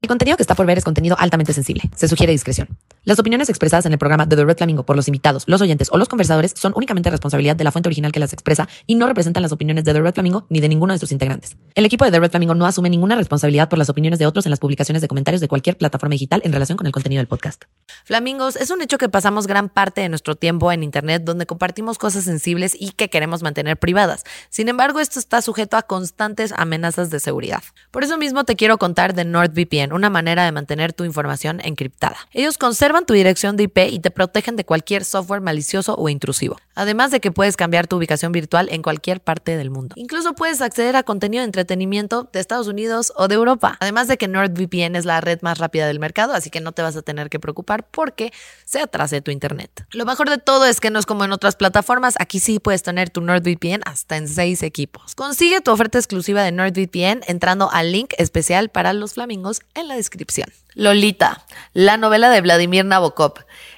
El contenido que está por ver es contenido altamente sensible. Se sugiere discreción. Las opiniones expresadas en el programa de The Red Flamingo por los invitados, los oyentes o los conversadores son únicamente responsabilidad de la fuente original que las expresa y no representan las opiniones de The Red Flamingo ni de ninguno de sus integrantes. El equipo de The Red Flamingo no asume ninguna responsabilidad por las opiniones de otros en las publicaciones de comentarios de cualquier plataforma digital en relación con el contenido del podcast. Flamingos, es un hecho que pasamos gran parte de nuestro tiempo en Internet donde compartimos cosas sensibles y que queremos mantener privadas. Sin embargo, esto está sujeto a constantes amenazas de seguridad. Por eso mismo te quiero contar de NordVPN, una manera de mantener tener tu información encriptada. Ellos conservan tu dirección de IP y te protegen de cualquier software malicioso o intrusivo. Además de que puedes cambiar tu ubicación virtual en cualquier parte del mundo. Incluso puedes acceder a contenido de entretenimiento de Estados Unidos o de Europa. Además de que NordVPN es la red más rápida del mercado, así que no te vas a tener que preocupar porque se atrase tu internet. Lo mejor de todo es que no es como en otras plataformas, aquí sí puedes tener tu NordVPN hasta en seis equipos. Consigue tu oferta exclusiva de NordVPN entrando al link especial para los flamingos en la descripción. Lolita, la novela de Vladimir Nabokov.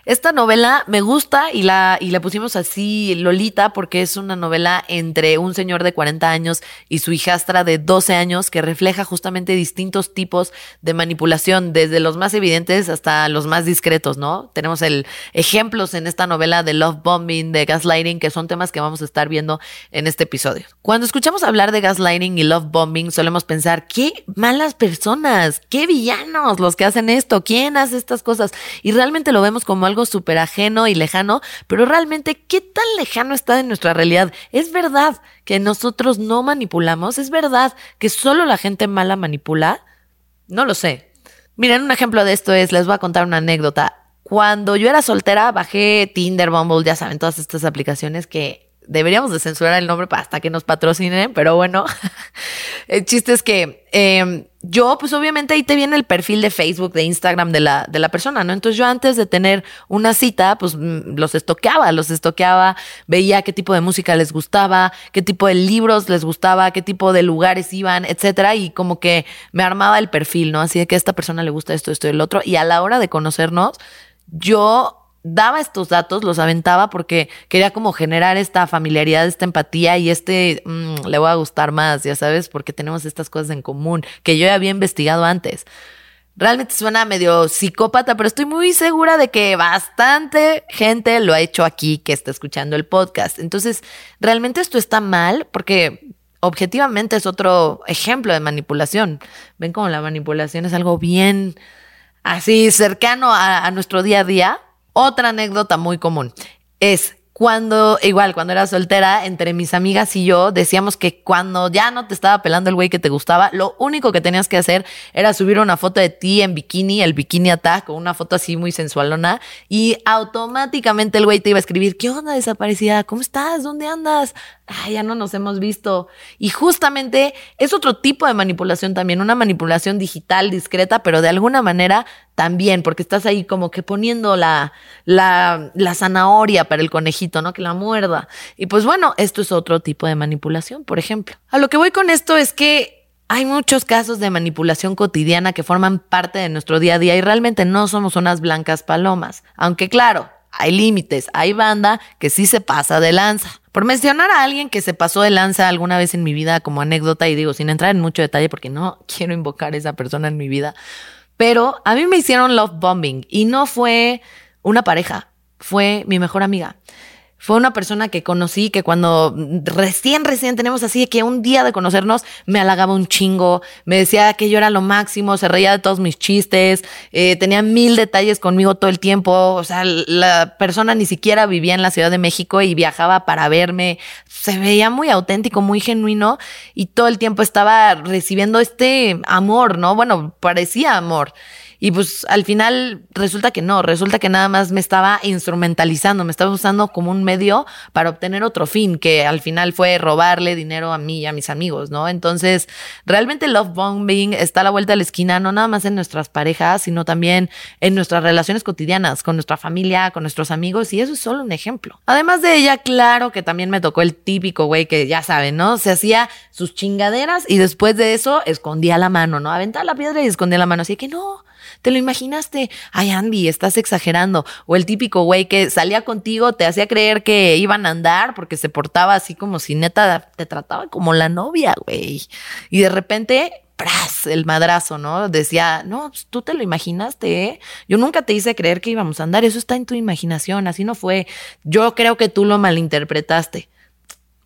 Esta novela me gusta y la, y la pusimos así, Lolita, porque es una novela entre un señor de 40 años y su hijastra de 12 años que refleja justamente distintos tipos de manipulación, desde los más evidentes hasta los más discretos, ¿no? Tenemos el ejemplos en esta novela de love bombing, de gaslighting, que son temas que vamos a estar viendo en este episodio. Cuando escuchamos hablar de gaslighting y love bombing, solemos pensar, qué malas personas, qué villanos los que hacen esto, quién hace estas cosas. Y realmente lo vemos como algo algo súper ajeno y lejano, pero realmente, ¿qué tan lejano está de nuestra realidad? ¿Es verdad que nosotros no manipulamos? ¿Es verdad que solo la gente mala manipula? No lo sé. Miren, un ejemplo de esto es, les voy a contar una anécdota. Cuando yo era soltera, bajé Tinder, Bumble, ya saben, todas estas aplicaciones que deberíamos de censurar el nombre hasta que nos patrocinen, pero bueno, el chiste es que em, yo, pues obviamente ahí te viene el perfil de Facebook, de Instagram de la, de la persona, ¿no? Entonces yo antes de tener una cita, pues mm, los estoqueaba, los estoqueaba, veía qué tipo de música les gustaba, qué tipo de libros les gustaba, qué tipo de lugares iban, etcétera, y como que me armaba el perfil, ¿no? Así de que a esta persona le gusta esto, esto y el otro, y a la hora de conocernos, yo daba estos datos, los aventaba porque quería como generar esta familiaridad, esta empatía y este mm, le voy a gustar más, ya sabes, porque tenemos estas cosas en común que yo ya había investigado antes. Realmente suena medio psicópata, pero estoy muy segura de que bastante gente lo ha hecho aquí que está escuchando el podcast. Entonces, realmente esto está mal porque objetivamente es otro ejemplo de manipulación. Ven como la manipulación es algo bien así cercano a, a nuestro día a día otra anécdota muy común es cuando, igual, cuando era soltera, entre mis amigas y yo, decíamos que cuando ya no te estaba pelando el güey que te gustaba, lo único que tenías que hacer era subir una foto de ti en bikini, el bikini attack, con una foto así muy sensualona, y automáticamente el güey te iba a escribir, ¿qué onda desaparecida? ¿Cómo estás? ¿Dónde andas? Ay, ya no nos hemos visto. Y justamente es otro tipo de manipulación también, una manipulación digital discreta, pero de alguna manera también, porque estás ahí como que poniendo la, la, la zanahoria para el conejito, ¿no? Que la muerda. Y pues bueno, esto es otro tipo de manipulación, por ejemplo. A lo que voy con esto es que hay muchos casos de manipulación cotidiana que forman parte de nuestro día a día y realmente no somos unas blancas palomas. Aunque claro, hay límites, hay banda que sí se pasa de lanza. Por mencionar a alguien que se pasó de lanza alguna vez en mi vida como anécdota y digo sin entrar en mucho detalle porque no quiero invocar a esa persona en mi vida, pero a mí me hicieron love bombing y no fue una pareja, fue mi mejor amiga fue una persona que conocí que cuando recién, recién tenemos así que un día de conocernos me halagaba un chingo, me decía que yo era lo máximo, se reía de todos mis chistes, eh, tenía mil detalles conmigo todo el tiempo, o sea, la persona ni siquiera vivía en la Ciudad de México y viajaba para verme, se veía muy auténtico, muy genuino y todo el tiempo estaba recibiendo este amor, ¿no? Bueno, parecía amor. Y pues al final resulta que no, resulta que nada más me estaba instrumentalizando, me estaba usando como un medio para obtener otro fin, que al final fue robarle dinero a mí y a mis amigos, ¿no? Entonces, realmente love bombing está a la vuelta de la esquina, no nada más en nuestras parejas, sino también en nuestras relaciones cotidianas, con nuestra familia, con nuestros amigos, y eso es solo un ejemplo. Además de ella, claro que también me tocó el típico güey que ya saben, ¿no? Se hacía sus chingaderas y después de eso escondía la mano, ¿no? Aventaba la piedra y escondía la mano, así que no ¿Te lo imaginaste? Ay, Andy, estás exagerando. O el típico güey que salía contigo, te hacía creer que iban a andar porque se portaba así como si neta te trataba como la novia, güey. Y de repente ¡pras! el madrazo, ¿no? Decía, no, pues tú te lo imaginaste, ¿eh? Yo nunca te hice creer que íbamos a andar, eso está en tu imaginación, así no fue. Yo creo que tú lo malinterpretaste.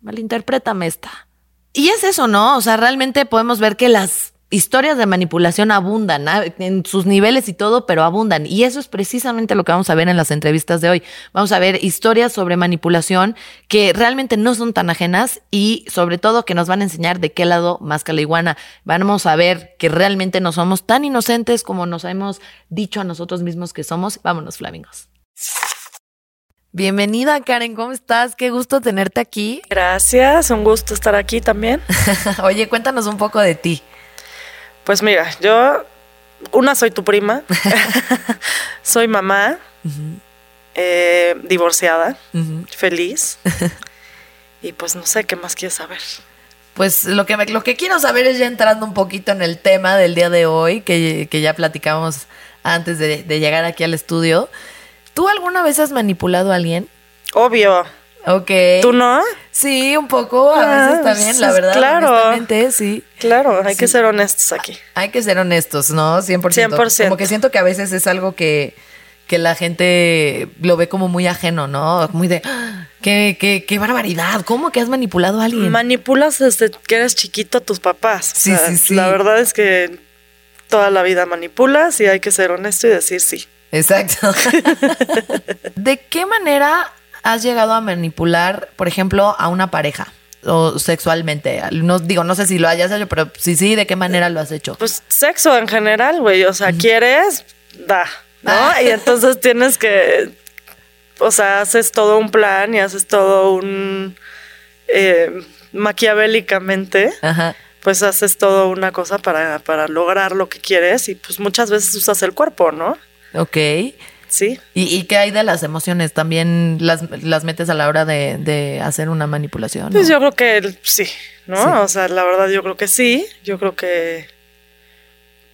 Malinterprétame esta. Y es eso, ¿no? O sea, realmente podemos ver que las historias de manipulación abundan ¿ah? en sus niveles y todo, pero abundan. Y eso es precisamente lo que vamos a ver en las entrevistas de hoy. Vamos a ver historias sobre manipulación que realmente no son tan ajenas y sobre todo que nos van a enseñar de qué lado más que la iguana. Vamos a ver que realmente no somos tan inocentes como nos hemos dicho a nosotros mismos que somos. Vámonos, flamingos. Bienvenida, Karen, ¿cómo estás? Qué gusto tenerte aquí. Gracias, un gusto estar aquí también. Oye, cuéntanos un poco de ti. Pues mira, yo, una soy tu prima, soy mamá, eh, divorciada, feliz. y pues no sé qué más quieres saber. Pues lo que, lo que quiero saber es ya entrando un poquito en el tema del día de hoy, que, ya platicamos antes de, de llegar aquí al estudio. ¿Tú alguna vez has manipulado a alguien? Obvio. Ok. ¿Tú no? Sí, un poco, a veces ah, también, la verdad. Claro. sí. Claro, hay que ser honestos aquí. Hay que ser honestos, ¿no? 100%. 100%. Como que siento que a veces es algo que, que la gente lo ve como muy ajeno, ¿no? Muy de, ¡Ah! qué, qué, qué barbaridad, ¿cómo que has manipulado a alguien? Manipulas desde que eres chiquito a tus papás. Sí, sí, sí. La verdad es que toda la vida manipulas y hay que ser honesto y decir sí. Exacto. ¿De qué manera has llegado a manipular, por ejemplo, a una pareja? o sexualmente? No digo, no sé si lo hayas hecho, pero sí, sí, ¿de qué manera lo has hecho? Pues sexo en general, güey. O sea, quieres, da, ¿no? Ah. Y entonces tienes que, o sea, haces todo un plan y haces todo un eh, maquiavélicamente. Pues haces todo una cosa para, para lograr lo que quieres y pues muchas veces usas el cuerpo, ¿no? Ok. Sí. ¿Y, qué hay de las emociones? ¿También las, las metes a la hora de, hacer una manipulación? Pues yo creo que sí, ¿no? O sea, la verdad yo creo que sí. Yo creo que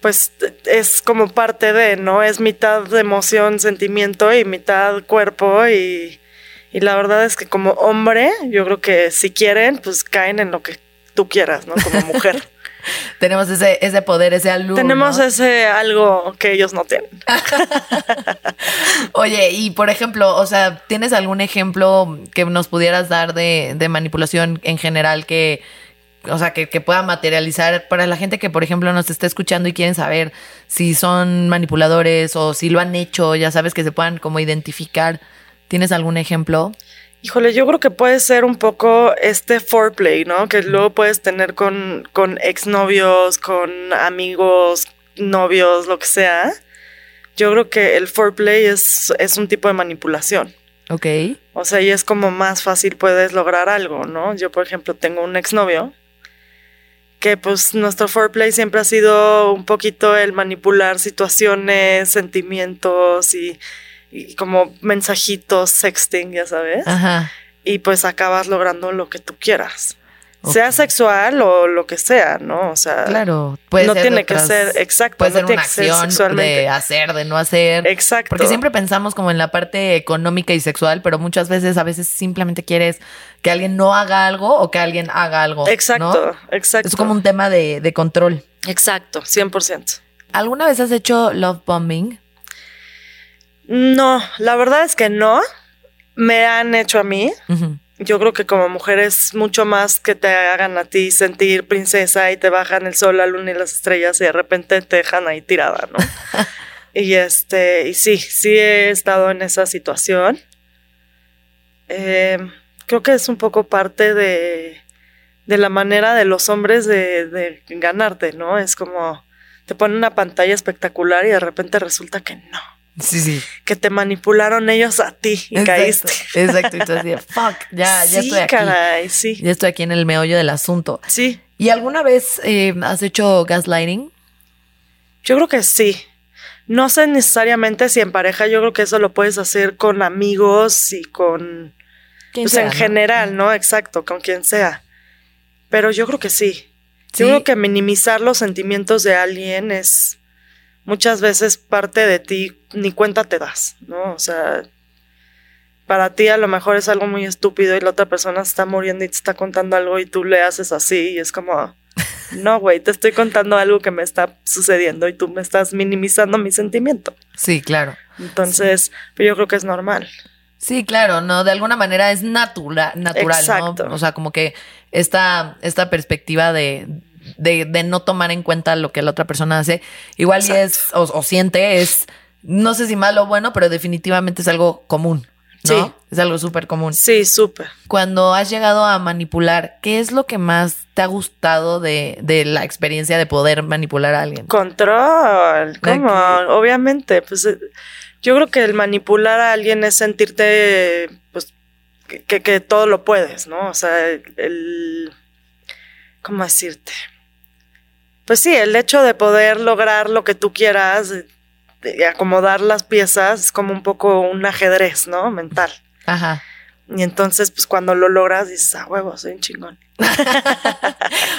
pues es como parte de, ¿no? Es mitad de emoción, sentimiento y mitad cuerpo y, y la verdad es que como hombre, yo creo que si quieren, pues caen en lo que tú quieras, ¿no? Como mujer. Tenemos ese, ese poder, ese algo. Tenemos ese algo que ellos no tienen. Oye, y por ejemplo, o sea, ¿tienes algún ejemplo que nos pudieras dar de, de manipulación en general que, o sea, que, que, pueda materializar para la gente que, por ejemplo, nos está escuchando y quieren saber si son manipuladores o si lo han hecho, ya sabes, que se puedan como identificar. ¿Tienes algún ejemplo? Híjole, yo creo que puede ser un poco este foreplay, ¿no? Que luego puedes tener con, con exnovios, con amigos, novios, lo que sea. Yo creo que el foreplay es, es un tipo de manipulación. Ok. O sea, y es como más fácil puedes lograr algo, ¿no? Yo, por ejemplo, tengo un exnovio que pues nuestro foreplay siempre ha sido un poquito el manipular situaciones, sentimientos y y como mensajitos, sexting, ya sabes. Ajá. Y pues acabas logrando lo que tú quieras. Sea sexual o lo que sea, ¿no? O sea, claro, no tiene que ser exacto, puede no ser una acción de hacer, de no hacer. Exacto. Porque siempre pensamos como en la parte económica y sexual, pero muchas veces a veces simplemente quieres que alguien no haga algo o que alguien haga algo. Exacto, exacto. Es como un tema de, de control. Exacto, 100%. ¿Alguna vez has hecho love bombing? No, la verdad es que no. Me han hecho a mí. Yo creo que como mujer es mucho más que te hagan a ti sentir princesa y te bajan el sol, la luna y las estrellas y de repente te dejan ahí tirada, ¿no? y este, y sí, sí he estado en esa situación. Em, creo que es un poco parte de, de la manera de los hombres de, de ganarte, ¿no? Es como te ponen una pantalla espectacular y de repente resulta que no. Sí, sí. Que te manipularon ellos a ti y caíste. Exacto. Y tú así, fuck, ya, ya estoy aquí. Caray, sí. Ya estoy aquí en el meollo del asunto. Sí. ¿Y alguna vez eh, has hecho gaslighting? Yo creo que sí. No sé necesariamente si en pareja, yo creo que eso lo puedes hacer con amigos y con. Pues en general, ¿no? Exacto, con quien sea. Pero yo creo que sí. ¿Sí? Yo creo que minimizar los sentimientos de alguien es muchas veces parte de ti ni cuenta te das, ¿no? O sea, para ti a lo mejor es algo muy estúpido y la otra persona está muriendo y te está contando algo y tú le haces así y es como, no, güey, te estoy contando algo que me está sucediendo y tú me estás minimizando mi sentimiento. Sí, claro. Entonces, pero yo creo que es normal. Sí, claro, no, de alguna manera es natura, natural, Exacto. ¿no? O sea, como que esta, esta perspectiva de, de, de no tomar en cuenta lo que la otra persona hace, igual y es, o, o siente, es, no sé si malo o bueno, pero definitivamente es algo común, ¿no? Sí. Es algo súper común. Sí, súper. Cuando has llegado a manipular, ¿qué es lo que más te ha gustado de, de la experiencia de poder manipular a alguien? Control, ¿cómo? Obviamente, pues eh, yo creo que el manipular a alguien es sentirte, pues, que, que- que todo lo puedes, ¿no? O sea, el- ¿cómo decirte? Pues sí, el hecho de poder lograr lo que tú quieras, de acomodar las piezas, es como un poco un ajedrez, ¿no? Mental. Ajá. Y entonces, pues cuando lo logras, dices, ah, huevo, soy un chingón.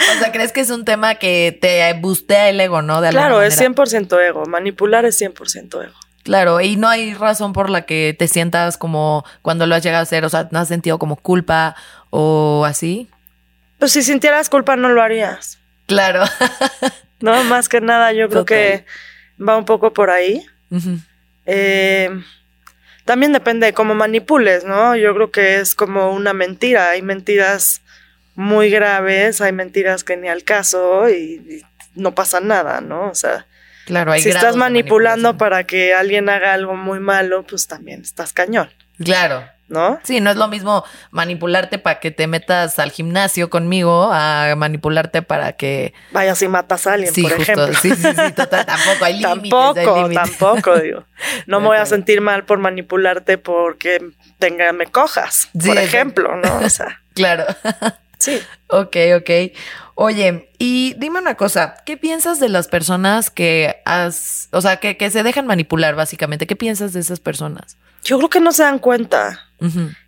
O sea, ¿crees que es un tema que te bustea el ego, no? De Claro, es manera? 100% ego. Manipular es 100% ego. Claro, y no hay razón por la que te sientas como cuando lo has llegado a hacer, o sea, ¿no has sentido como culpa o así? Pues si sintieras culpa, no lo harías. Claro. No, más que nada, yo creo Total. que va un poco por ahí. Eh, también depende de cómo manipules, ¿no? Yo creo que es como una mentira. Hay mentiras muy graves, hay mentiras que ni al caso y, y no pasa nada, ¿no? O sea, Claro, hay si estás manipulando para que alguien haga algo muy malo, pues también estás cañón, Claro. ¿No? Sí, no es lo mismo manipularte para que te metas al gimnasio conmigo a manipularte para que... Vayas y matas a alguien, Sí, por justo. ejemplo. Sí, sí, sí, total. Tampoco hay límites. hay Tampoco, límites. tampoco, digo. No me voy a sentir mal por manipularte porque tenga, me cojas, Sí, por ejemplo, ¿no? O sea, Claro. sí. Ok, ok. Oye, y dime una cosa, ¿qué piensas de las personas que has, o sea, que, que se dejan manipular básicamente? ¿Qué piensas de esas personas? Yo creo que no se dan cuenta.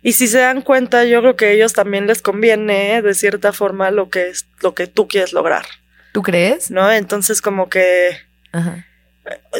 Y si se dan cuenta, yo creo que a ellos también les conviene, de cierta forma, lo que es lo que tú quieres lograr, ¿Tú crees? ¿no? Entonces, como que Ajá.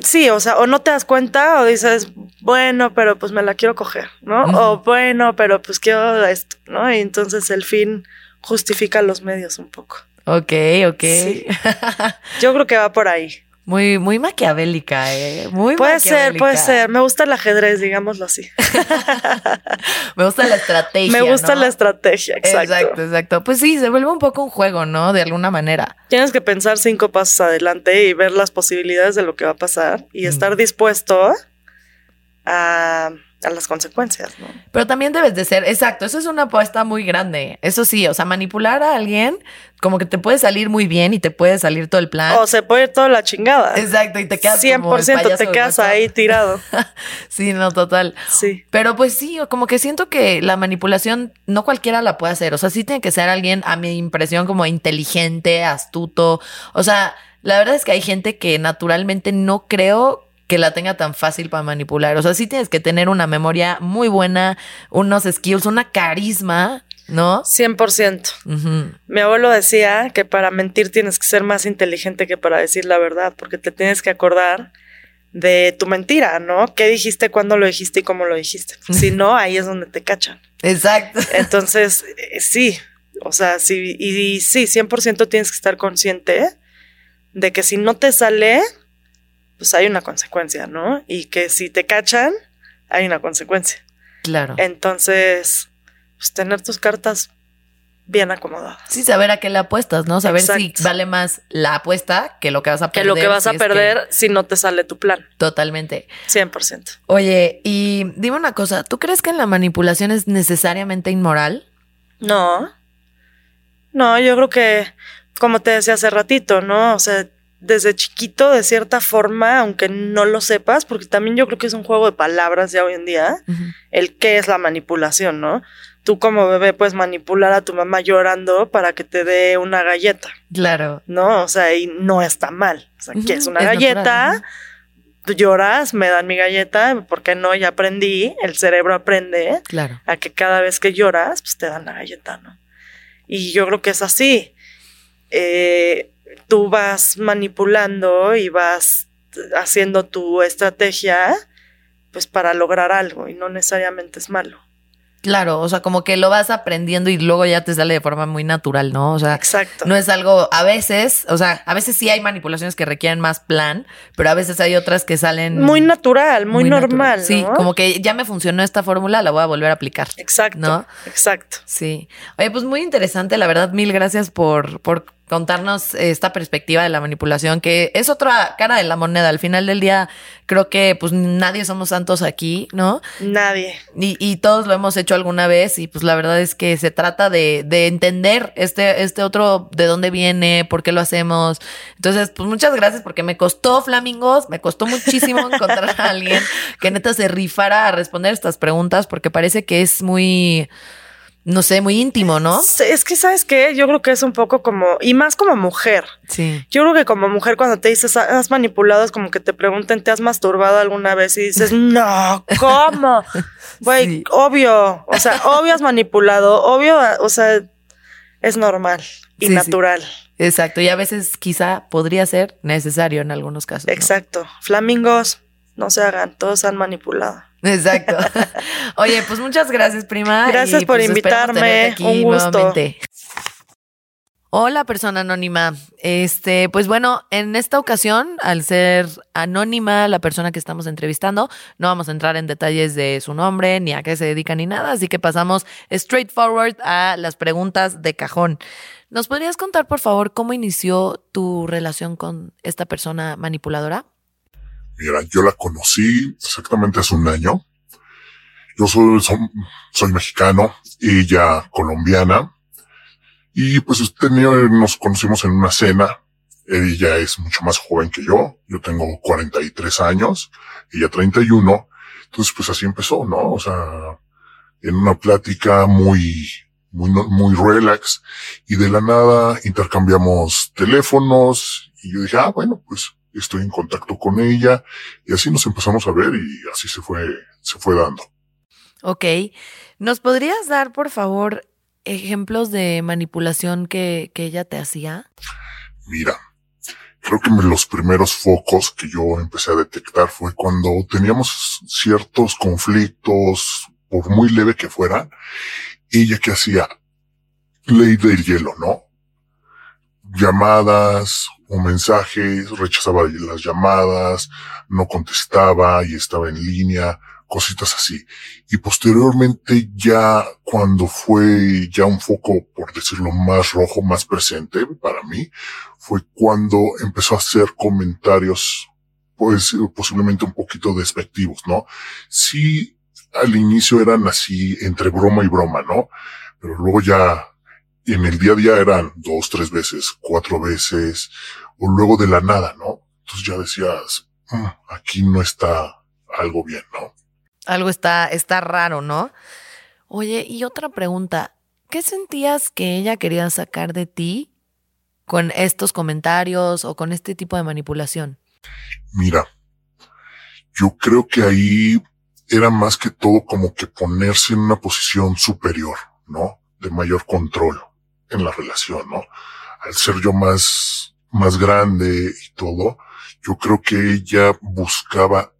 sí, o sea, o no te das cuenta o dices, bueno, pero pues me la quiero coger, ¿no? O bueno, pero pues quiero esto, ¿no? Y entonces el fin justifica los medios un poco. Ok, ok. Sí. Yo creo que va por ahí. Muy, muy maquiavélica, ¿eh? Muy Puede ser, puede ser. Me gusta el ajedrez, digámoslo así. Me gusta la estrategia. Me gusta ¿no? la estrategia, exacto. Exacto, exacto. Pues sí, se vuelve un poco un juego, ¿no? De alguna manera. Tienes que pensar cinco pasos adelante y ver las posibilidades de lo que va a pasar y Mm. estar dispuesto a, a las consecuencias, ¿no? Pero también debes de ser, exacto, eso es una apuesta muy grande. Eso sí, o sea, manipular a alguien como que te puede salir muy bien y te puede salir todo el plan. O se puede ir toda la chingada. Exacto, y te quedas como el 100% payaso te quedas ahí tirado. sí, no, total. Sí. Pero pues sí, como que siento que la manipulación no cualquiera la puede hacer. O sea, sí tiene que ser alguien, a mi impresión, como inteligente, astuto. O sea, la verdad es que hay gente que naturalmente no creo que la tenga tan fácil para manipular. O sea, sí tienes que tener una memoria muy buena, unos skills, una carisma, ¿no? 100%. Ujú. Mi abuelo decía que para mentir tienes que ser más inteligente que para decir la verdad, porque te tienes que acordar de tu mentira, ¿no? ¿Qué dijiste, cuándo lo dijiste y cómo lo dijiste? Si no, ahí es donde te cachan. Exacto. Entonces, eh, sí, o sea, sí, y, y sí, 100% tienes que estar consciente de que si no te sale, pues hay una consecuencia, ¿no? Y que si te cachan, hay una consecuencia. Claro. Entonces, pues tener tus cartas bien acomodadas. Sí, saber a qué le apuestas, ¿no? Saber si vale más la apuesta que lo que vas a Que perder. lo que vas si a que- perder si no te sale tu plan. Totalmente. 100%. Oye, y dime una cosa, ¿tú crees que en la manipulación es necesariamente inmoral? No. No, yo creo que, como te decía hace ratito, ¿no? O sea, desde chiquito, de cierta forma, aunque no lo sepas, porque también yo creo que es un juego de palabras ya hoy en día, el qué es la manipulación, ¿no? Tú como bebé puedes manipular a tu mamá llorando para que te dé una galleta, Claro. ¿no? O sea, y no está mal. O sea, Ujú, quieres una es galleta, natural, tú lloras, me dan mi galleta, porque no, ya aprendí, el cerebro aprende Claro. a que cada vez que lloras, pues te dan la galleta, ¿no? Y yo creo que es así. Eh, tú vas manipulando y vas haciendo tu estrategia, pues para lograr algo y no necesariamente es malo. Claro, o sea, como que lo vas aprendiendo y luego ya te sale de forma muy natural, ¿no? O sea, Exacto. no es algo, a veces, o sea, a veces sí hay manipulaciones que requieren más plan, pero a veces hay otras que salen muy natural, muy, normal. Sí, ¿no? como que ya me funcionó esta fórmula, la voy a volver a aplicar. Exacto. ¿no? Exacto. Sí. Oye, pues muy interesante, la verdad, mil gracias por, por contarnos esta perspectiva de la manipulación, que es otra cara de la moneda. Al final del día, creo que pues nadie somos santos aquí, ¿no? Nadie. Y, y todos lo hemos hecho alguna vez y pues la verdad es que se trata de, de entender este, este otro, de dónde viene, por qué lo hacemos. Entonces, pues muchas gracias porque me costó, Flamingos, me costó muchísimo encontrar a alguien que neta se rifara a responder estas preguntas porque parece que es muy no sé, muy íntimo, ¿no? Es que, ¿sabes qué? Yo creo que es un poco como, y más como mujer. Sí. Yo creo que como mujer cuando te dices, "Ah, has manipulado, es como que te pregunten, ¿te has masturbado alguna vez? Y dices, no, ¿cómo? Güey, Sí. obvio, o sea, obvio has manipulado, obvio, o sea, es normal y Sí, sí. natural. Exacto. Y a veces quizá podría ser necesario en algunos casos. ¿no? Exacto. Flamingos, no se hagan, todos han manipulado. Exacto. Oye, pues muchas gracias, prima. Gracias y, por pues, invitarme. aquí Un gusto. nuevamente. Hola, persona anónima. Este, pues bueno, en esta ocasión, al ser anónima la persona que estamos entrevistando, no vamos a entrar en detalles de su nombre, ni a qué se dedica, ni nada, así que pasamos straightforward a las preguntas de cajón. ¿Nos podrías contar, por favor, cómo inició tu relación con esta persona manipuladora? Yo la conocí exactamente hace un año. Yo soy, soy mexicano, ella colombiana. Y pues tenía, nos conocimos en una cena. Ella es mucho más joven que yo. Yo tengo 43 años, ella 31. Entonces pues así empezó, ¿no? O sea, en una plática muy, muy, muy relax. Y de la nada intercambiamos teléfonos. Y yo dije, ah, bueno, pues estoy en contacto con ella. Y así nos empezamos a ver y así se fue, se fue dando. Ok. ¿Nos podrías dar, por favor, ejemplos de manipulación que, que ella te hacía? Mira, creo que los primeros focos que yo empecé a detectar fue cuando teníamos ciertos conflictos, por muy leve que fueran, ella que hacía ley del hielo, ¿no? Llamadas o mensajes, rechazaba las llamadas, no contestaba y estaba en línea, cositas así. Y posteriormente ya cuando fue ya un foco, por decirlo más rojo, más presente para mí, fue cuando empezó a hacer comentarios, pues posiblemente un poquito despectivos, ¿no? Sí, al inicio eran así entre broma y broma, ¿no? Pero luego ya en el día a día eran dos, tres veces, cuatro veces, o luego de la nada, ¿no? Entonces ya decías, "Mm, aquí no está algo bien, ¿no? Algo está, está raro, ¿no? Oye, y otra pregunta. ¿Qué sentías que ella quería sacar de ti con estos comentarios o con este tipo de manipulación? Mira, yo creo que ahí era más que todo como que ponerse en una posición superior, ¿no? De mayor control en la relación, ¿no? Al ser yo más, más grande y todo, yo creo que ella buscaba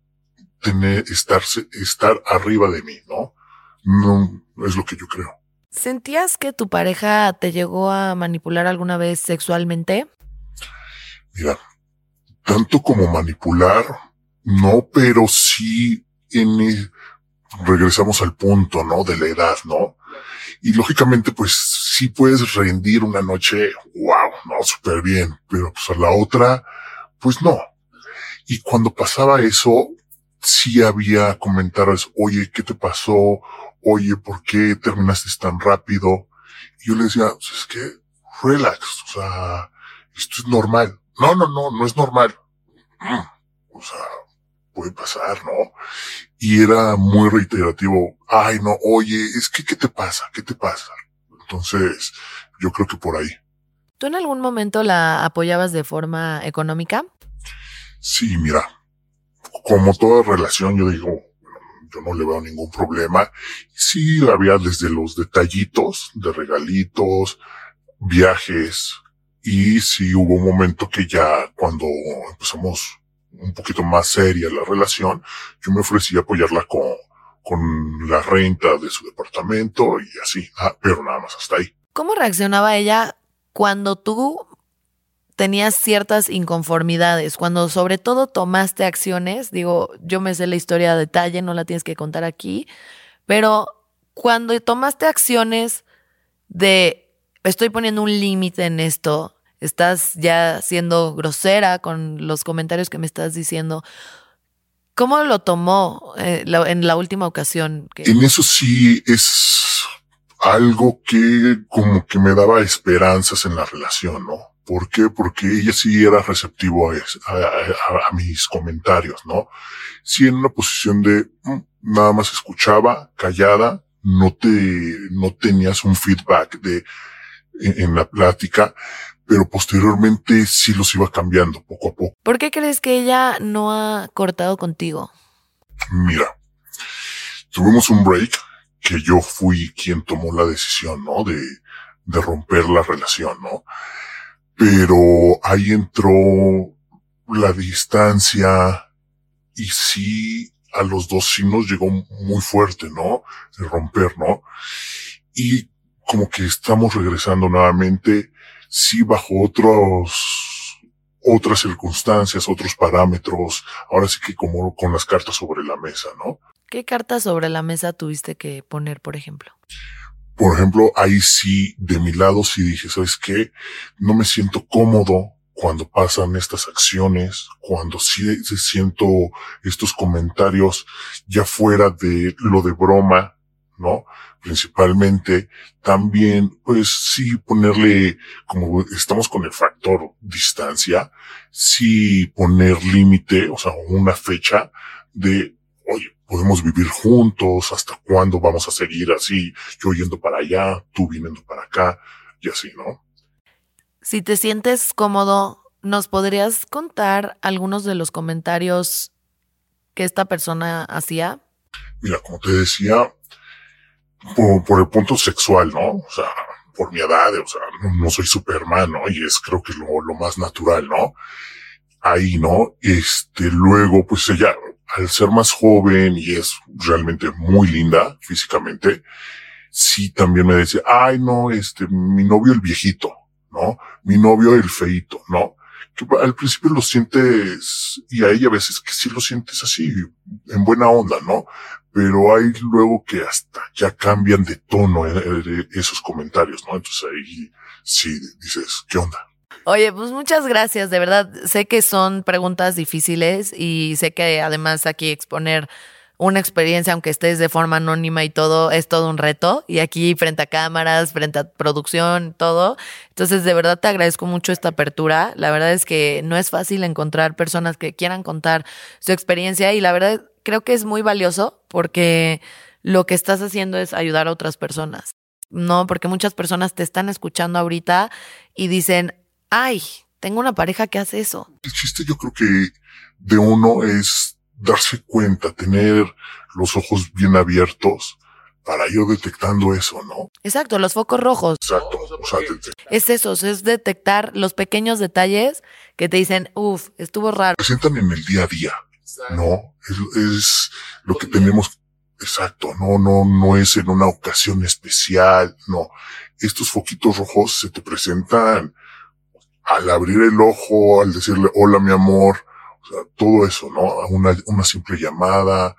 tener, estarse, estar arriba de mí, ¿no? No, es lo que yo creo. ¿Sentías que tu pareja te llegó a manipular alguna vez sexualmente? Mira, tanto como manipular, no, pero sí en el- regresamos al punto, ¿no? De la edad, ¿no? Y lógicamente, pues sí puedes rendir una noche, wow, no, súper bien, pero pues a la otra, pues no. Y cuando pasaba eso, sí había comentarios, oye, ¿qué te pasó? Oye, ¿por qué terminaste tan rápido? Y yo le decía, pues es que, relax, o sea, esto es normal. No, no, no, no es normal. Mm, O sea, puede pasar, ¿no? Y era muy reiterativo. Ay, no, oye, es que, ¿qué te pasa? ¿Qué te pasa? Entonces, yo creo que por ahí. ¿Tú en algún momento la apoyabas de forma económica? Sí, mira, como toda relación, yo digo, yo no le veo ningún problema. Sí, había desde los detallitos de regalitos, viajes, y sí hubo un momento que ya cuando empezamos un poquito más seria la relación, yo me ofrecí a apoyarla con, con la renta de su departamento y así, ah, pero nada más hasta ahí. ¿Cómo reaccionaba ella cuando tú tenías ciertas inconformidades, cuando sobre todo tomaste acciones, digo, yo me sé la historia a detalle, no la tienes que contar aquí, pero cuando tomaste acciones de estoy poniendo un límite en esto, estás ya siendo grosera con los comentarios que me estás diciendo. ¿Cómo lo tomó eh, en la última ocasión? En eso sí es algo que como que me daba esperanzas en la relación, ¿no? ¿Por qué? Porque ella sí era receptivo a, mis comentarios, ¿no? Sí en una posición de mm, nada más escuchaba, callada, no te, no tenías un feedback de, en, la plática, pero posteriormente sí los iba cambiando poco a poco. ¿Por qué crees que ella no ha cortado contigo? Mira, tuvimos un break que yo fui quien tomó la decisión, ¿no? De, de romper la relación, ¿no? Pero ahí entró la distancia y sí a los dos sí nos llegó muy fuerte, ¿no? De romper, ¿no? Y como que estamos regresando nuevamente, sí bajo otros, otras circunstancias, otros parámetros, ahora sí que como con las cartas sobre la mesa, ¿no? ¿Qué cartas sobre la mesa tuviste que poner, por ejemplo? Por ejemplo, ahí sí, de mi lado sí dije, ¿sabes qué? No me siento cómodo cuando pasan estas acciones, cuando sí siento estos comentarios ya fuera de lo de broma, ¿no? Principalmente, también, pues sí ponerle, como estamos con el factor distancia, sí poner límite, o sea, una fecha de, oye, podemos vivir juntos, hasta cuándo vamos a seguir así, yo yendo para allá, tú viniendo para acá, y así, ¿no? Si te sientes cómodo, ¿nos podrías contar algunos de los comentarios que esta persona hacía? Mira, como te decía, por, el punto sexual, ¿no? O sea, por mi edad, o sea, no, soy Superman, ¿no? Y es creo que lo, lo más natural, ¿no? Ahí, ¿no? Este, luego, pues ella, al ser más joven y es realmente muy linda físicamente, sí también me decía, ay, no, este, mi novio el viejito, ¿no? Mi novio el feito, ¿no? Que al principio lo sientes, y a ella a veces que sí lo sientes así, en buena onda, ¿no? Pero hay luego que hasta ya cambian de tono eh, eh, esos comentarios, ¿no? Entonces ahí sí dices, ¿qué onda? Oye, pues muchas gracias, de verdad. Sé que son preguntas difíciles y sé que además aquí exponer una experiencia, aunque estés de forma anónima y todo, es todo un reto. Y aquí frente a cámaras, frente a producción, todo. Entonces, de verdad te agradezco mucho esta apertura. La verdad es que no es fácil encontrar personas que quieran contar su experiencia y la verdad creo que es muy valioso porque lo que estás haciendo es ayudar a otras personas. No, porque muchas personas te están escuchando ahorita y dicen, ay, tengo una pareja que hace eso. El chiste yo creo que de uno es darse cuenta, tener los ojos bien abiertos para ir detectando eso, ¿no? Exacto, los focos rojos. Exacto. O sea, es eso, es detectar los pequeños detalles que te dicen, uff, estuvo raro. Se sientan en el día a día, ¿no? Es, es lo que tenemos, exacto, no, no, no es en una ocasión especial, no. Estos foquitos rojos se te presentan al abrir el ojo, al decirle hola mi amor, o sea, todo eso, ¿no? Una, una simple llamada,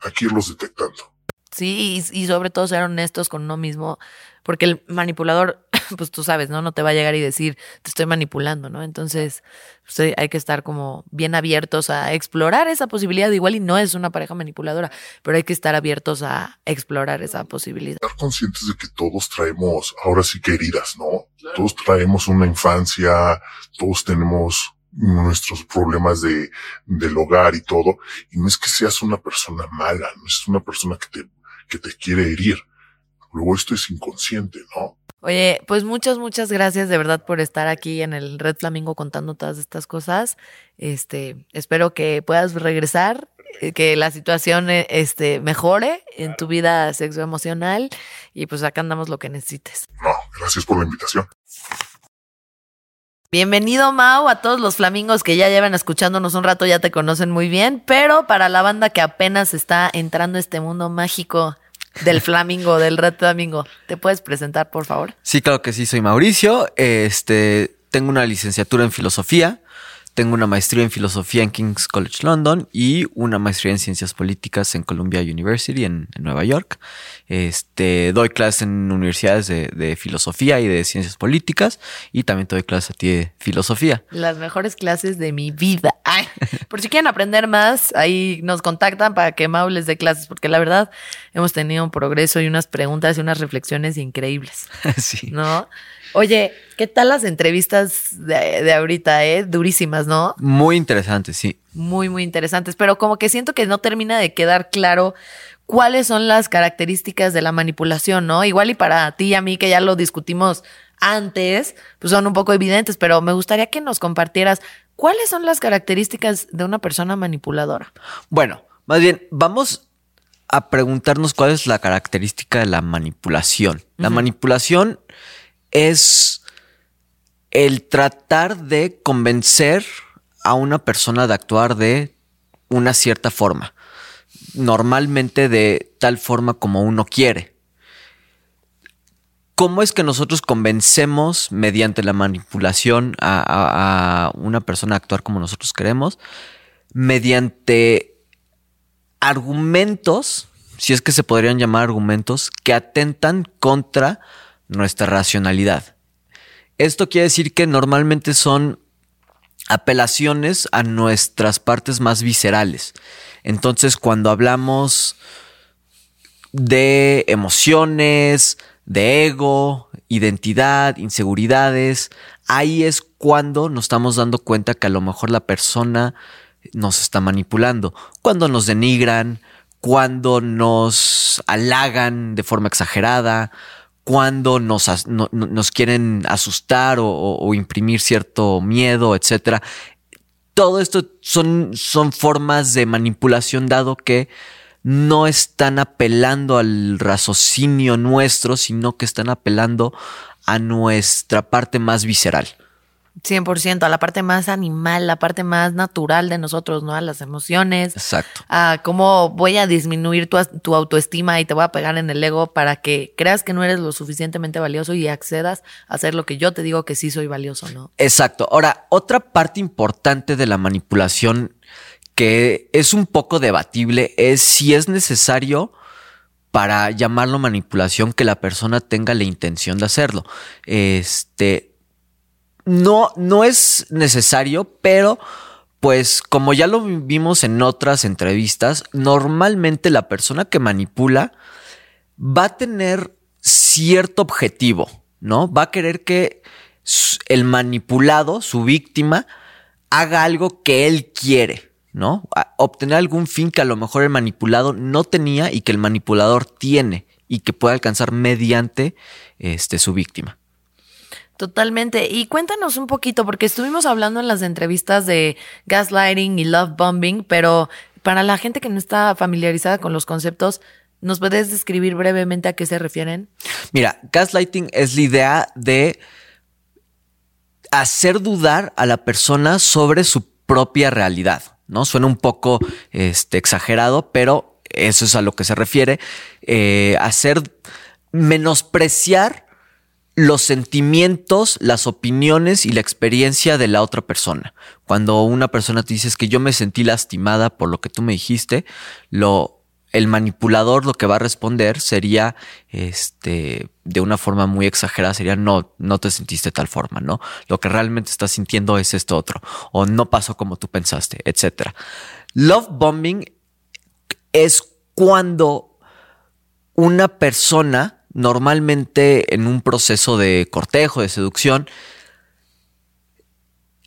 aquí irlos detectando. Sí, y, y, sobre todo ser honestos con uno mismo, porque el manipulador, pues tú sabes, ¿no? No te va a llegar y decir, te estoy manipulando, ¿no? Entonces, pues, hay que estar como bien abiertos a explorar esa posibilidad. Igual y no es una pareja manipuladora, pero hay que estar abiertos a explorar esa posibilidad. Estar conscientes de que todos traemos, ahora sí que heridas, ¿no? Todos traemos una infancia, todos tenemos nuestros problemas de, del hogar y todo. Y no es que seas una persona mala, no es una persona que te, que te quiere herir. Luego esto es inconsciente, ¿no? Oye, pues muchas, muchas gracias de verdad por estar aquí en el Red Flamingo contando todas estas cosas. Este, espero que puedas regresar, eh, que la situación eh, este, mejore en tu vida sexoemocional y pues acá andamos lo que necesites. No, gracias por la invitación. Bienvenido Mau, a todos los flamingos que ya llevan escuchándonos un rato ya te conocen muy bien, pero para la banda que apenas está entrando a este mundo mágico del flamingo, del red flamingo, ¿te puedes presentar por favor? Sí, claro que sí, soy Mauricio, este, tengo una licenciatura en filosofía, tengo una maestría en filosofía en King's College London y una maestría en ciencias políticas en Columbia University en, Nueva York. Este, doy clases en universidades de, filosofía y de ciencias políticas y también doy clases a ti de filosofía. Las mejores clases de mi vida. por si quieren aprender más, ahí nos contactan para que Mau les dé clases, porque la verdad hemos tenido un progreso y unas preguntas y unas reflexiones increíbles. sí. ¿No? Oye, ¿qué tal las entrevistas de, ahorita, eh? Durísimas, ¿no? Muy interesantes, sí. Muy, muy interesantes, pero como que siento que no termina de quedar claro cuáles son las características de la manipulación, ¿no? Igual y para ti y a mí, que ya lo discutimos antes, pues son un poco evidentes, pero me gustaría que nos compartieras cuáles son las características de una persona manipuladora. Bueno, más bien, vamos a preguntarnos cuál es la característica de la manipulación. La manipulación es el tratar de convencer a una persona de actuar de una cierta forma, normalmente de tal forma como uno quiere. ¿Cómo es que nosotros convencemos mediante la manipulación a, una persona a actuar como nosotros queremos? Mediante argumentos, si es que se podrían llamar argumentos, que atentan contra nuestra racionalidad. Esto quiere decir que normalmente son apelaciones a nuestras partes más viscerales. Entonces, cuando hablamos de emociones, de ego, identidad, inseguridades, ahí es cuando nos estamos dando cuenta que a lo mejor la persona nos está manipulando. Cuando nos denigran, cuando nos halagan de forma exagerada, cuando nos, quieren asustar o, imprimir cierto miedo, etcétera. Todo esto son, son formas de manipulación dado que no están apelando al raciocinio nuestro, sino que están apelando a nuestra parte más visceral. 100%, a la parte más animal, la parte más natural de nosotros, ¿no? A las emociones. Exacto. A cómo voy a disminuir tu, tu, autoestima y te voy a pegar en el ego para que creas que no eres lo suficientemente valioso y accedas a hacer lo que yo te digo que sí soy valioso, ¿no? Exacto. Ahora, otra parte importante de la manipulación que es un poco debatible es si es necesario para llamarlo manipulación que la persona tenga la intención de hacerlo. Este, no, no es necesario, pero pues como ya lo vimos en otras entrevistas, normalmente la persona que manipula va a tener cierto objetivo, ¿no? Va a querer que el manipulado, su víctima, haga algo que él quiere, ¿no? obtener algún fin que a lo mejor el manipulado no tenía y que el manipulador tiene y que puede alcanzar mediante este, su víctima. Totalmente. Y cuéntanos un poquito, porque estuvimos hablando en las entrevistas de gaslighting y love bombing, pero para la gente que no está familiarizada con los conceptos, ¿nos puedes describir brevemente a qué se refieren? Mira, gaslighting es la idea de hacer dudar a la persona sobre su propia realidad, ¿no? Suena un poco este, exagerado, pero eso es a lo que se refiere. Eh, hacer menospreciar los sentimientos, las opiniones y la experiencia de la otra persona. Cuando una persona te dice que yo me sentí lastimada por lo que tú me dijiste, lo el manipulador lo que va a responder sería este de una forma muy exagerada sería no no te sentiste de tal forma, ¿no? Lo que realmente estás sintiendo es esto otro o no pasó como tú pensaste, etcétera. Love bombing es cuando una persona normalmente en un proceso de cortejo, de seducción,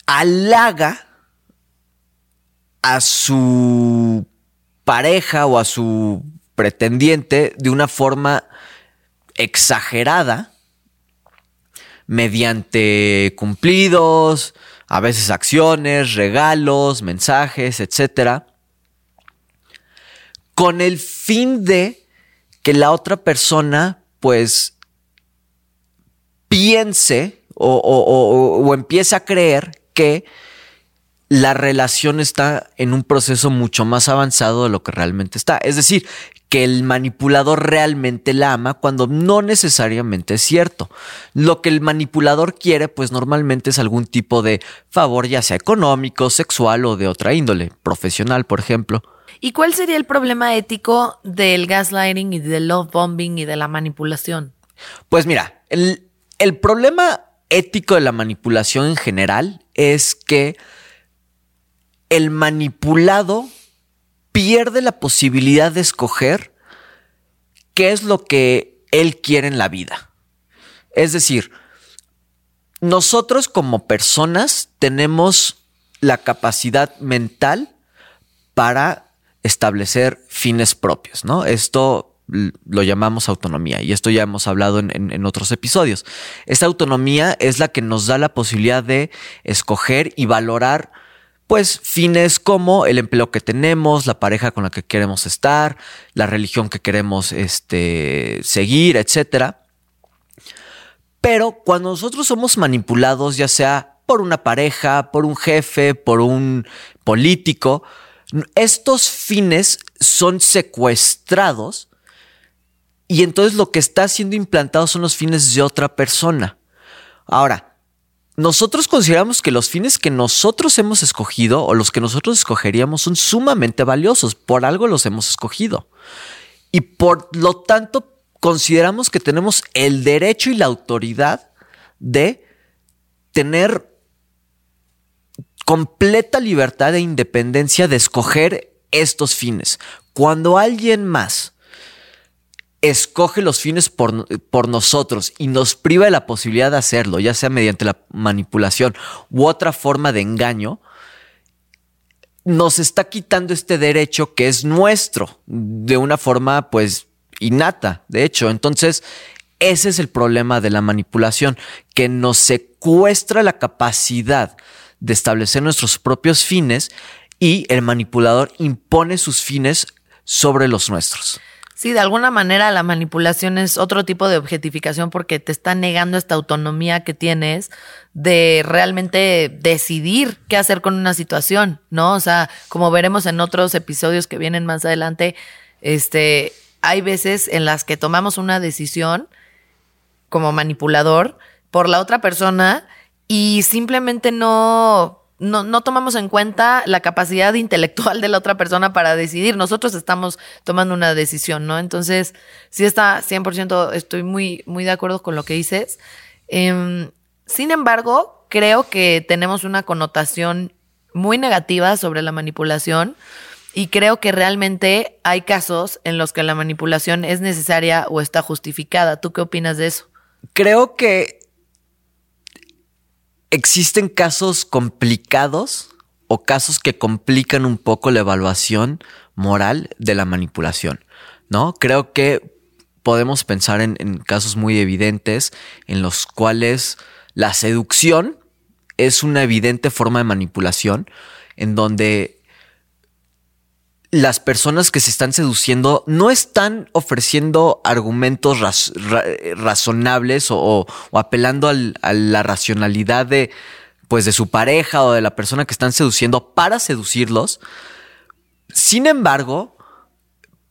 halaga a su pareja o a su pretendiente de una forma exagerada mediante cumplidos, a veces acciones, regalos, mensajes, etc. Con el fin de que la otra persona pues piense o, empieza a creer que la relación está en un proceso mucho más avanzado de lo que realmente está. Es decir, que el manipulador realmente la ama cuando no necesariamente es cierto. Lo que el manipulador quiere, pues normalmente es algún tipo de favor, ya sea económico, sexual o de otra índole, profesional, por ejemplo. ¿Y cuál sería el problema ético del gaslighting y del love bombing y de la manipulación? Pues mira, el, el problema ético de la manipulación en general es que el manipulado pierde la posibilidad de escoger qué es lo que él quiere en la vida. Es decir, nosotros como personas tenemos la capacidad mental para establecer fines propios, ¿no? Esto lo llamamos autonomía y esto ya hemos hablado en, otros episodios. Esta autonomía es la que nos da la posibilidad de escoger y valorar pues fines como el empleo que tenemos, la pareja con la que queremos estar, la religión que queremos este, seguir, etc. Pero cuando nosotros somos manipulados, ya sea por una pareja, por un jefe, por un político, estos fines son secuestrados y entonces lo que está siendo implantado son los fines de otra persona. Ahora, nosotros consideramos que los fines que nosotros hemos escogido o los que nosotros escogeríamos son sumamente valiosos, por algo los hemos escogido. Y por lo tanto, consideramos que tenemos el derecho y la autoridad de tener completa libertad e independencia de escoger estos fines. Cuando alguien más escoge los fines por, por, nosotros y nos priva de la posibilidad de hacerlo, ya sea mediante la manipulación u otra forma de engaño, nos está quitando este derecho que es nuestro de una forma pues innata, de hecho. Entonces, ese es el problema de la manipulación, que nos secuestra la capacidad de establecer nuestros propios fines y el manipulador impone sus fines sobre los nuestros. Sí, de alguna manera la manipulación es otro tipo de objetificación porque te está negando esta autonomía que tienes de realmente decidir qué hacer con una situación, ¿no? O sea, como veremos en otros episodios que vienen más adelante, este, hay veces en las que tomamos una decisión como manipulador por la otra persona y simplemente no no, no, tomamos en cuenta la capacidad intelectual de la otra persona para decidir. Nosotros estamos tomando una decisión, ¿no? Entonces, sí está 100%, estoy muy, muy de acuerdo con lo que dices. Em, sin embargo, creo que tenemos una connotación muy negativa sobre la manipulación y creo que realmente hay casos en los que la manipulación es necesaria o está justificada. ¿Tú qué opinas de eso? Creo que existen casos complicados o casos que complican un poco la evaluación moral de la manipulación, ¿no? Creo que podemos pensar en, casos muy evidentes en los cuales la seducción es una evidente forma de manipulación en donde las personas que se están seduciendo no están ofreciendo argumentos razonables o, apelando a la racionalidad de, pues, de su pareja o de la persona que están seduciendo para seducirlos. Sin embargo,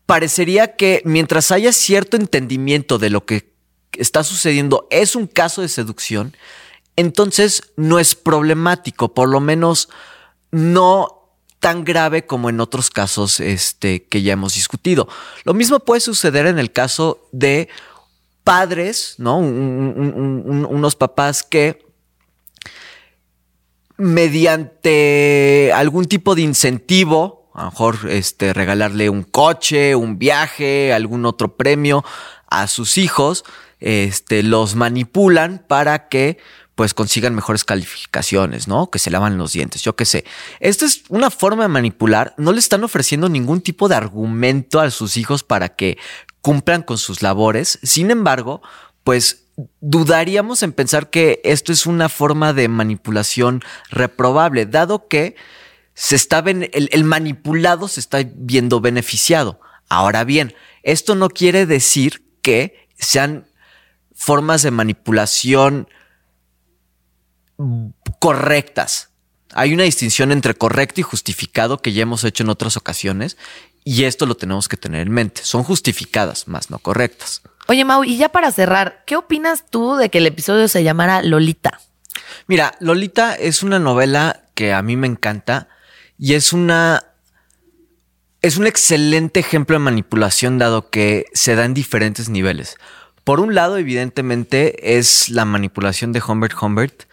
parecería que mientras haya cierto entendimiento de lo que está sucediendo es un caso de seducción, entonces no es problemático, por lo menos no tan grave como en otros casos este, que ya hemos discutido. Lo mismo puede suceder en el caso de padres, ¿no? unos papás que mediante algún tipo de incentivo, a lo mejor este, regalarle un coche, un viaje, algún otro premio a sus hijos, este, los manipulan para que pues consigan mejores calificaciones, ¿no? Que se lavan los dientes, yo qué sé. Esta es una forma de manipular. No le están ofreciendo ningún tipo de argumento a sus hijos para que cumplan con sus labores. Sin embargo, pues dudaríamos en pensar que esto es una forma de manipulación reprobable, dado que se está el, el manipulado se está viendo beneficiado. Ahora bien, esto no quiere decir que sean formas de manipulación correctas. Hay una distinción entre correcto y justificado que ya hemos hecho en otras ocasiones y esto lo tenemos que tener en mente. Son justificadas, más no correctas. Oye, Mau, y ya para cerrar, ¿qué opinas tú de que el episodio se llamara Lolita? Mira, Lolita es una novela que a mí me encanta y es una es un excelente ejemplo de manipulación dado que se da en diferentes niveles. Por un lado, evidentemente, es la manipulación de Humbert Humbert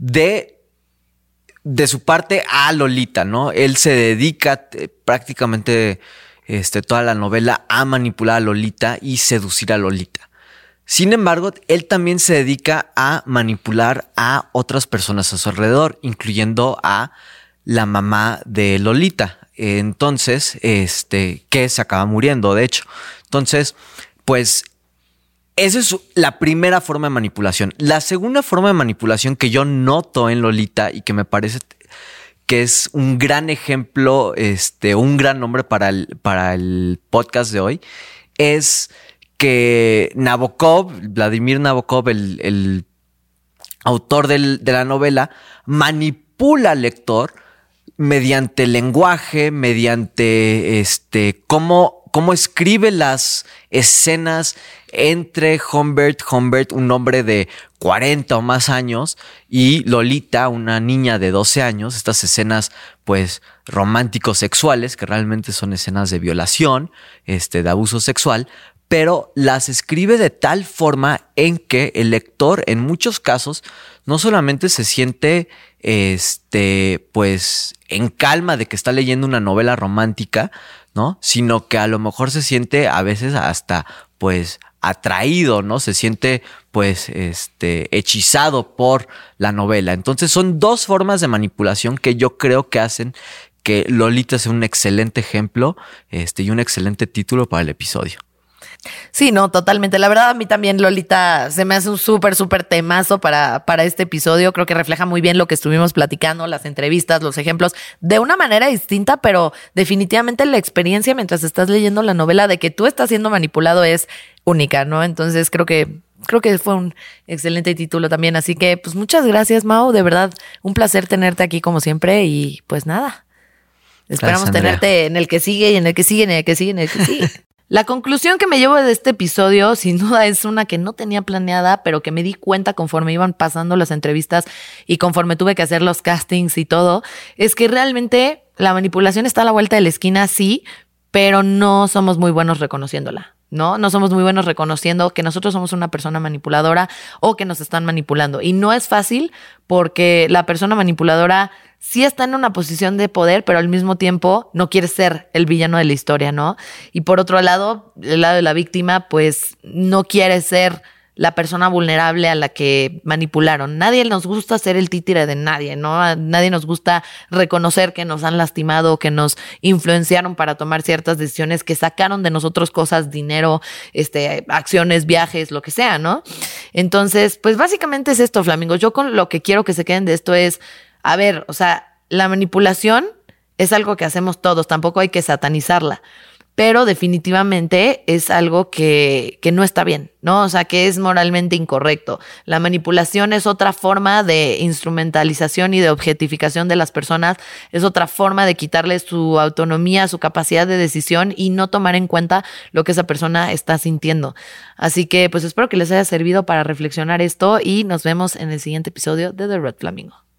de, de su parte a Lolita, ¿no? Él se dedica eh, prácticamente este, toda la novela a manipular a Lolita y seducir a Lolita. Sin embargo, él también se dedica a manipular a otras personas a su alrededor, incluyendo a la mamá de Lolita, entonces, este, que se acaba muriendo, de hecho. Entonces, pues esa es la primera forma de manipulación. La segunda forma de manipulación que yo noto en Lolita y que me parece que es un gran ejemplo, este, un gran nombre para el, para el podcast de hoy, es que Nabokov, Vladimir Nabokov, el, autor de la novela, manipula al lector mediante lenguaje, mediante este, cómo, cómo escribe las escenas entre Humbert, Humbert, un hombre de 40 o más años, y Lolita, una niña de 12 años, estas escenas pues románticos sexuales, que realmente son escenas de violación, este, de abuso sexual, pero las escribe de tal forma en que el lector en muchos casos no solamente se siente este pues en calma de que está leyendo una novela romántica, ¿no? Sino que a lo mejor se siente a veces hasta pues atraído, ¿no? Se siente pues este hechizado por la novela. Entonces son dos formas de manipulación que yo creo que hacen que Lolita sea un excelente ejemplo este, y un excelente título para el episodio. Sí, no, totalmente. La verdad, a mí también Lolita se me hace un súper, súper temazo para, para este episodio. Creo que refleja muy bien lo que estuvimos platicando, las entrevistas, los ejemplos, de una manera distinta, pero definitivamente la experiencia mientras estás leyendo la novela de que tú estás siendo manipulado es única, ¿no? Entonces creo que creo que fue un excelente título también. Así que, pues muchas gracias, Mao. De verdad, un placer tenerte aquí como siempre. Y pues nada. Esperamos tenerte en el que sigue y en el que sigue, en el que sigue, en el que sigue. La conclusión que me llevo de este episodio, sin duda, es una que no tenía planeada, pero que me di cuenta conforme iban pasando las entrevistas y conforme tuve que hacer los castings y todo, es que realmente la manipulación está a la vuelta de la esquina, sí, pero no somos muy buenos reconociéndola. ¿No? No somos muy buenos reconociendo que nosotros somos una persona manipuladora o que nos están manipulando. Y no es fácil porque la persona manipuladora sí está en una posición de poder, pero al mismo tiempo no quiere ser el villano de la historia, ¿no? Y por otro lado, el lado de la víctima, pues no quiere ser la persona vulnerable a la que manipularon. Nadie nos gusta ser el títere de nadie, ¿no? nadie nos gusta reconocer que nos han lastimado, que nos influenciaron para tomar ciertas decisiones, que sacaron de nosotros cosas, dinero, este, acciones, viajes, lo que sea, ¿no? Entonces, pues básicamente es esto, Flamingo. Yo con lo que quiero que se queden de esto es, a ver, o sea, la manipulación es algo que hacemos todos, tampoco hay que satanizarla pero definitivamente es algo que, que, no está bien, ¿no? O sea, que es moralmente incorrecto. La manipulación es otra forma de instrumentalización y de objetificación de las personas, es otra forma de quitarles su autonomía, su capacidad de decisión y no tomar en cuenta lo que esa persona está sintiendo. Así que, pues espero que les haya servido para reflexionar esto y nos vemos en el siguiente episodio de The Red Flamingo.